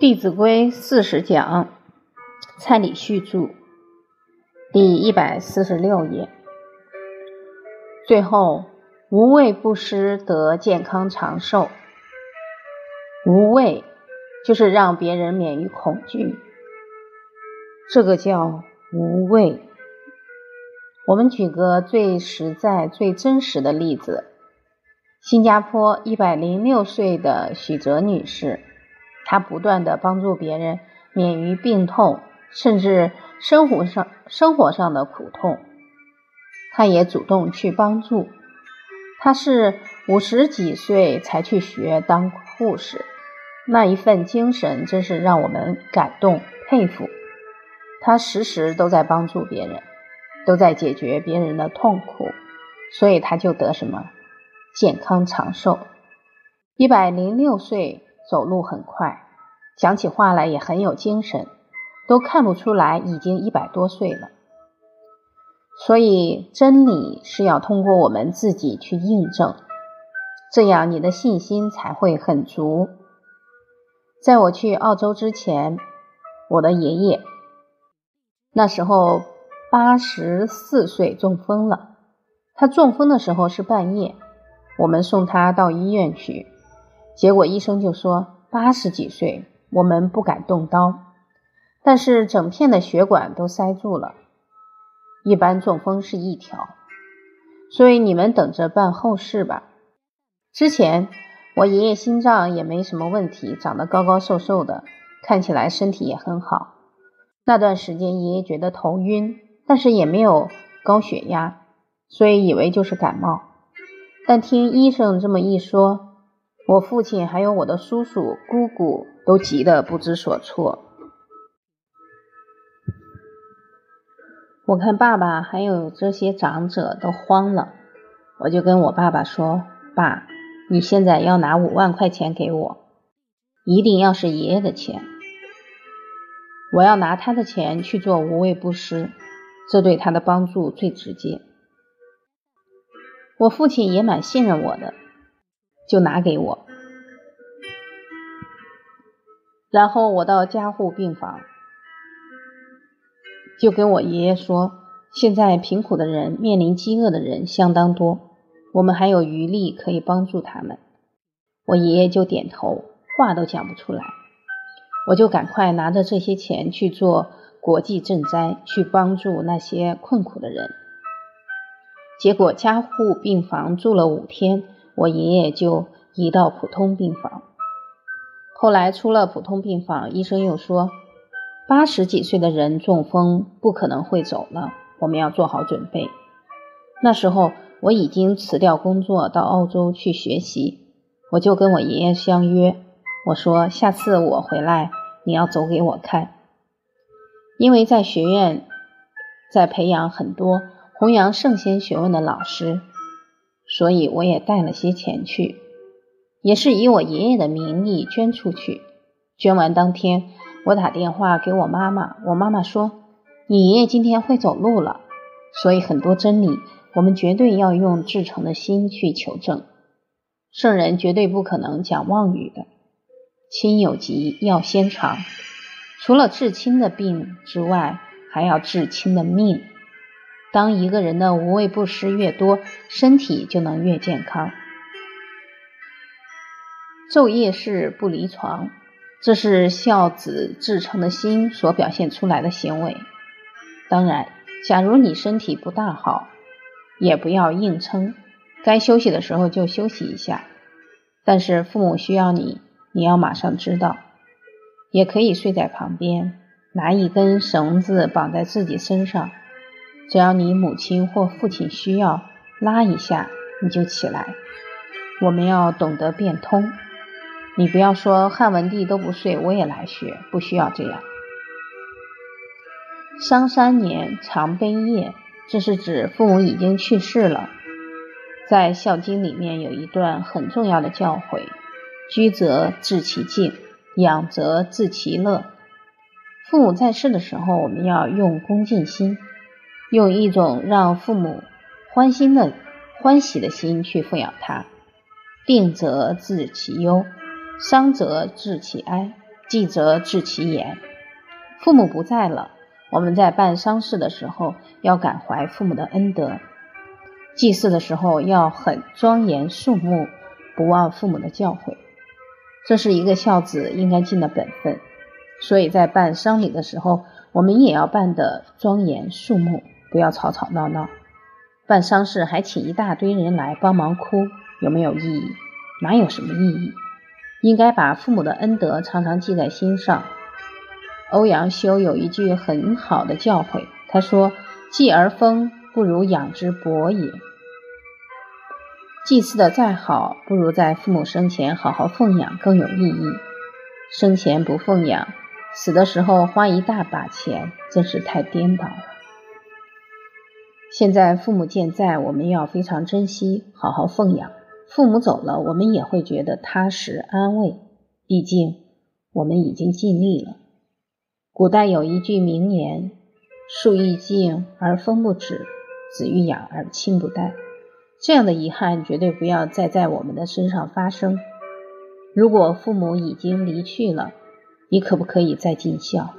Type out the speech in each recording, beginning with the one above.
《弟子规》四十讲，蔡礼旭著，第一百四十六页。最后，无畏不施得健康长寿。无畏就是让别人免于恐惧，这个叫无畏。我们举个最实在、最真实的例子：新加坡一百零六岁的许哲女士。他不断的帮助别人免于病痛，甚至生活上生活上的苦痛，他也主动去帮助。他是五十几岁才去学当护士，那一份精神真是让我们感动佩服。他时时都在帮助别人，都在解决别人的痛苦，所以他就得什么健康长寿，一百零六岁。走路很快，讲起话来也很有精神，都看不出来已经一百多岁了。所以真理是要通过我们自己去印证，这样你的信心才会很足。在我去澳洲之前，我的爷爷那时候八十四岁中风了。他中风的时候是半夜，我们送他到医院去。结果医生就说八十几岁，我们不敢动刀，但是整片的血管都塞住了。一般中风是一条，所以你们等着办后事吧。之前我爷爷心脏也没什么问题，长得高高瘦瘦的，看起来身体也很好。那段时间爷爷觉得头晕，但是也没有高血压，所以以为就是感冒。但听医生这么一说。我父亲还有我的叔叔、姑姑都急得不知所措。我看爸爸还有这些长者都慌了，我就跟我爸爸说：“爸，你现在要拿五万块钱给我，一定要是爷爷的钱。我要拿他的钱去做无畏布施，这对他的帮助最直接。”我父亲也蛮信任我的。就拿给我，然后我到加护病房，就跟我爷爷说，现在贫苦的人、面临饥饿的人相当多，我们还有余力可以帮助他们。我爷爷就点头，话都讲不出来。我就赶快拿着这些钱去做国际赈灾，去帮助那些困苦的人。结果加护病房住了五天。我爷爷就移到普通病房，后来出了普通病房，医生又说，八十几岁的人中风不可能会走了，我们要做好准备。那时候我已经辞掉工作到澳洲去学习，我就跟我爷爷相约，我说下次我回来你要走给我看，因为在学院在培养很多弘扬圣贤学问的老师。所以我也带了些钱去，也是以我爷爷的名义捐出去。捐完当天，我打电话给我妈妈，我妈妈说：“你爷爷今天会走路了。”所以很多真理，我们绝对要用至诚的心去求证。圣人绝对不可能讲妄语的。亲有疾，要先尝。除了治亲的病之外，还要治亲的命。当一个人的无畏不施越多，身体就能越健康。昼夜是不离床，这是孝子至诚的心所表现出来的行为。当然，假如你身体不大好，也不要硬撑，该休息的时候就休息一下。但是父母需要你，你要马上知道。也可以睡在旁边，拿一根绳子绑在自己身上。只要你母亲或父亲需要拉一下，你就起来。我们要懂得变通。你不要说汉文帝都不睡，我也来学，不需要这样。伤三年，常悲夜，这是指父母已经去世了。在《孝经》里面有一段很重要的教诲：居则治其静，养则治其乐。父母在世的时候，我们要用恭敬心。用一种让父母欢心的欢喜的心去抚养他，病则治其忧，伤则治其哀，继则治其言。父母不在了，我们在办丧事的时候要感怀父母的恩德，祭祀的时候要很庄严肃穆，不忘父母的教诲。这是一个孝子应该尽的本分。所以在办丧礼的时候，我们也要办得庄严肃穆，不要吵吵闹闹。办丧事还请一大堆人来帮忙哭，有没有意义？哪有什么意义？应该把父母的恩德常常记在心上。欧阳修有一句很好的教诲，他说：“祭而丰，不如养之薄也。”祭祀的再好，不如在父母生前好好奉养更有意义。生前不奉养，死的时候花一大把钱，真是太颠倒了。现在父母健在，我们要非常珍惜，好好奉养。父母走了，我们也会觉得踏实安慰，毕竟我们已经尽力了。古代有一句名言：“树欲静而风不止，子欲养而亲不待。”这样的遗憾绝对不要再在我们的身上发生。如果父母已经离去了，你可不可以再尽孝？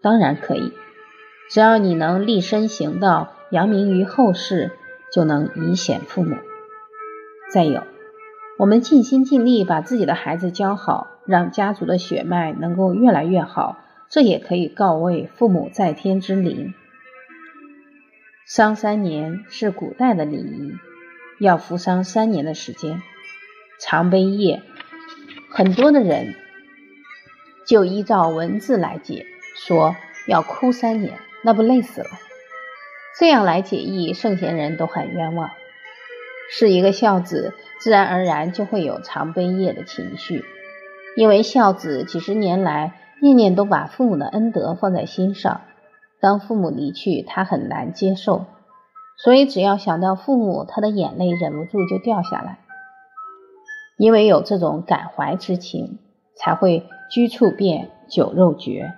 当然可以，只要你能立身行道，扬名于后世，就能以显父母。再有，我们尽心尽力把自己的孩子教好，让家族的血脉能够越来越好，这也可以告慰父母在天之灵。丧三年是古代的礼仪，要服丧三年的时间。长悲夜，很多的人就依照文字来解，说要哭三年，那不累死了？这样来解义，圣贤人都很冤枉。是一个孝子，自然而然就会有常悲业的情绪，因为孝子几十年来念念都把父母的恩德放在心上，当父母离去，他很难接受，所以只要想到父母，他的眼泪忍不住就掉下来。因为有这种感怀之情，才会居处变，酒肉绝。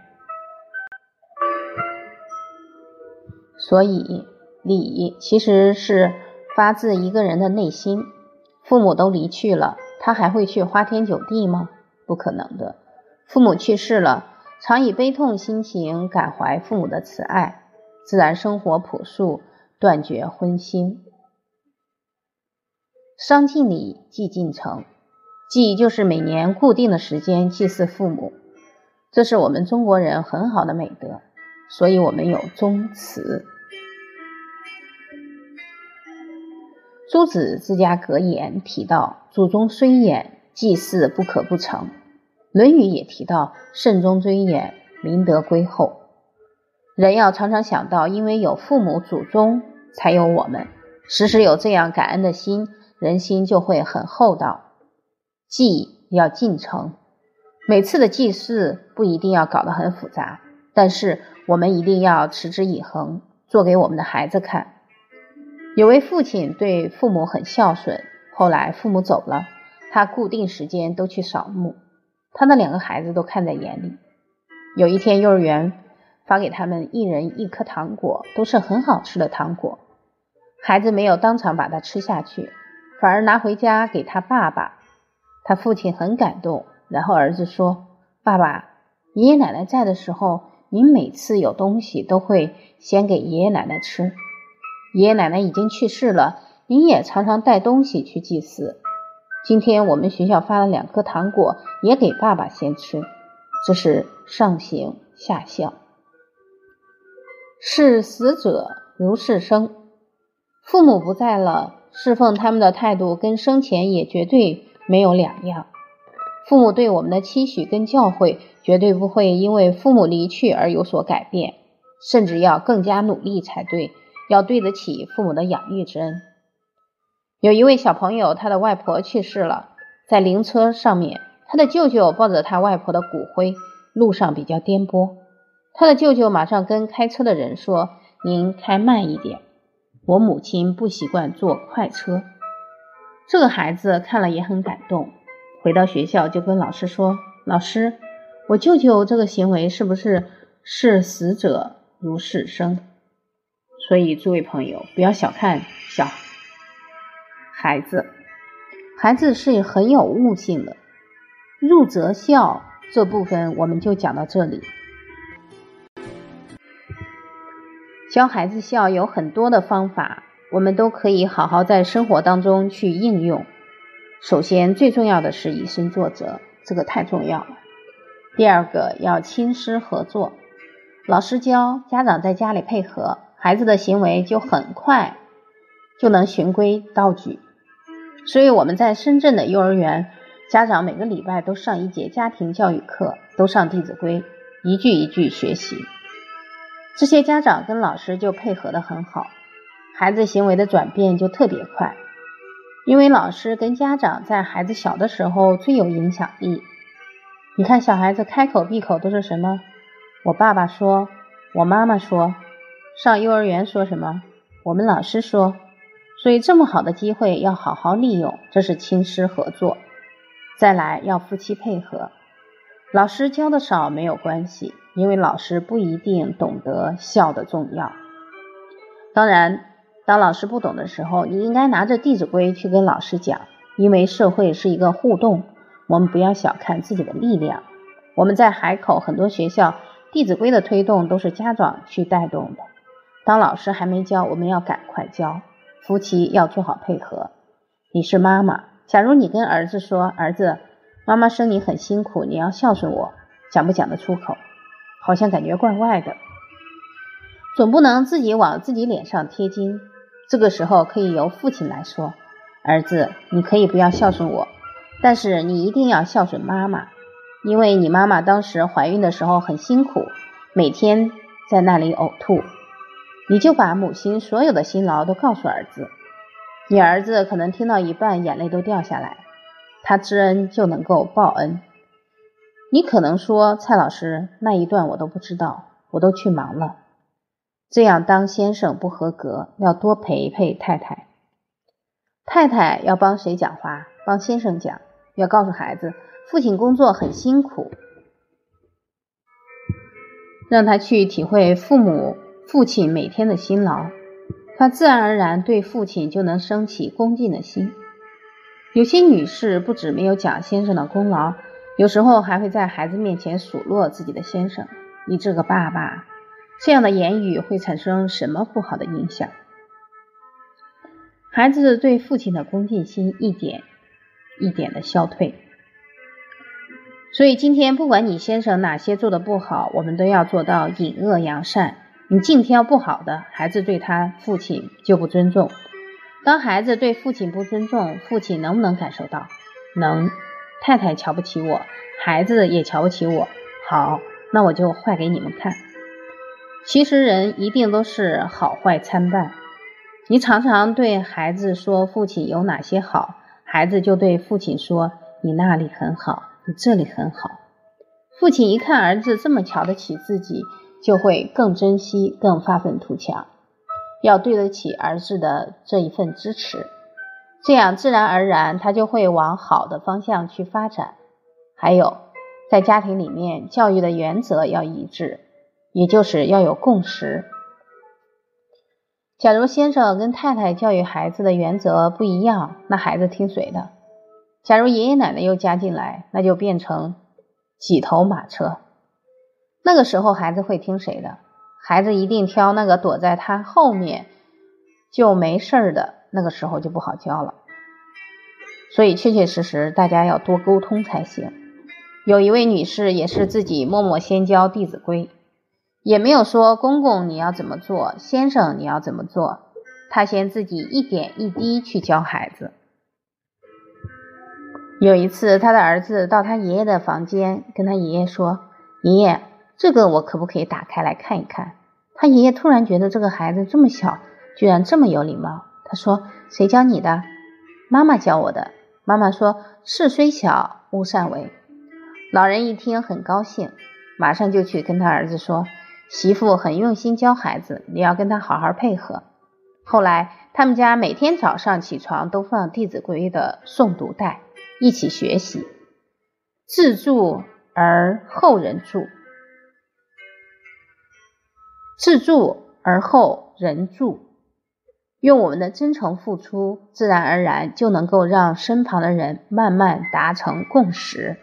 所以礼其实是。发自一个人的内心，父母都离去了，他还会去花天酒地吗？不可能的。父母去世了，常以悲痛心情感怀父母的慈爱，自然生活朴素，断绝荤腥。丧尽礼，祭尽诚。祭就是每年固定的时间祭祀父母，这是我们中国人很好的美德，所以我们有宗祠。朱子之家格言提到：“祖宗虽远，祭祀不可不成。”《论语》也提到：“慎终追远，民德归厚。”人要常常想到，因为有父母祖宗，才有我们。时时有这样感恩的心，人心就会很厚道。祭要尽诚，每次的祭祀不一定要搞得很复杂，但是我们一定要持之以恒，做给我们的孩子看。有位父亲对父母很孝顺，后来父母走了，他固定时间都去扫墓，他的两个孩子都看在眼里。有一天，幼儿园发给他们一人一颗糖果，都是很好吃的糖果。孩子没有当场把它吃下去，反而拿回家给他爸爸。他父亲很感动，然后儿子说：“爸爸，爷爷奶奶在的时候，您每次有东西都会先给爷爷奶奶吃。”爷爷奶奶已经去世了，您也常常带东西去祭祀。今天我们学校发了两颗糖果，也给爸爸先吃，这是上行下效。视死者如是生，父母不在了，侍奉他们的态度跟生前也绝对没有两样。父母对我们的期许跟教诲，绝对不会因为父母离去而有所改变，甚至要更加努力才对。要对得起父母的养育之恩。有一位小朋友，他的外婆去世了，在灵车上面，他的舅舅抱着他外婆的骨灰，路上比较颠簸。他的舅舅马上跟开车的人说：“您开慢一点，我母亲不习惯坐快车。”这个孩子看了也很感动，回到学校就跟老师说：“老师，我舅舅这个行为是不是视死者如是生？”所以，诸位朋友，不要小看小孩子，孩子是很有悟性的。入则孝，这部分我们就讲到这里。教孩子笑有很多的方法，我们都可以好好在生活当中去应用。首先，最重要的是以身作则，这个太重要了。第二个要亲师合作，老师教，家长在家里配合，孩子的行为就很快就能循规蹈矩。所以我们在深圳的幼儿园，家长每个礼拜都上一节家庭教育课，都上《弟子规》，一句一句学习。这些家长跟老师就配合的很好，孩子行为的转变就特别快。因为老师跟家长在孩子小的时候最有影响力。你看小孩子开口闭口都是什么？我爸爸说，我妈妈说，上幼儿园说什么？我们老师说。所以这么好的机会要好好利用，这是亲师合作。再来要夫妻配合，老师教的少没有关系。因为老师不一定懂得孝的重要。当然，当老师不懂的时候，你应该拿着《弟子规》去跟老师讲。因为社会是一个互动，我们不要小看自己的力量。我们在海口很多学校，《弟子规》的推动都是家长去带动的。当老师还没教，我们要赶快教。夫妻要做好配合。你是妈妈，假如你跟儿子说：“儿子，妈妈生你很辛苦，你要孝顺我。”讲不讲得出口？好像感觉怪怪的，总不能自己往自己脸上贴金。这个时候可以由父亲来说：“儿子，你可以不要孝顺我，但是你一定要孝顺妈妈，因为你妈妈当时怀孕的时候很辛苦，每天在那里呕吐。你就把母亲所有的辛劳都告诉儿子，你儿子可能听到一半眼泪都掉下来，他知恩就能够报恩。”你可能说蔡老师那一段我都不知道，我都去忙了。这样当先生不合格，要多陪陪太太。太太要帮谁讲话？帮先生讲，要告诉孩子，父亲工作很辛苦，让他去体会父母父亲每天的辛劳，他自然而然对父亲就能升起恭敬的心。有些女士不止没有讲先生的功劳。有时候还会在孩子面前数落自己的先生，你这个爸爸，这样的言语会产生什么不好的影响？孩子对父亲的恭敬心一点一点的消退。所以今天不管你先生哪些做的不好，我们都要做到隐恶扬善。你净挑不好的，孩子对他父亲就不尊重。当孩子对父亲不尊重，父亲能不能感受到？能。太太瞧不起我，孩子也瞧不起我。好，那我就坏给你们看。其实人一定都是好坏参半。你常常对孩子说父亲有哪些好，孩子就对父亲说你那里很好，你这里很好。父亲一看儿子这么瞧得起自己，就会更珍惜，更发愤图强，要对得起儿子的这一份支持。这样自然而然，他就会往好的方向去发展。还有，在家庭里面，教育的原则要一致，也就是要有共识。假如先生跟太太教育孩子的原则不一样，那孩子听谁的？假如爷爷奶奶又加进来，那就变成几头马车。那个时候，孩子会听谁的？孩子一定挑那个躲在他后面就没事儿的。那个时候就不好教了，所以确确实实大家要多沟通才行。有一位女士也是自己默默先教《弟子规》，也没有说公公你要怎么做，先生你要怎么做，她先自己一点一滴去教孩子。有一次，他的儿子到他爷爷的房间，跟他爷爷说：“爷爷，这个我可不可以打开来看一看？”他爷爷突然觉得这个孩子这么小，居然这么有礼貌。他说：“谁教你的？妈妈教我的。”妈妈说：“事虽小，勿擅为。”老人一听很高兴，马上就去跟他儿子说：“媳妇很用心教孩子，你要跟他好好配合。”后来他们家每天早上起床都放《弟子规》的诵读带，一起学习。自助而后人助，自助而后人助。用我们的真诚付出，自然而然就能够让身旁的人慢慢达成共识。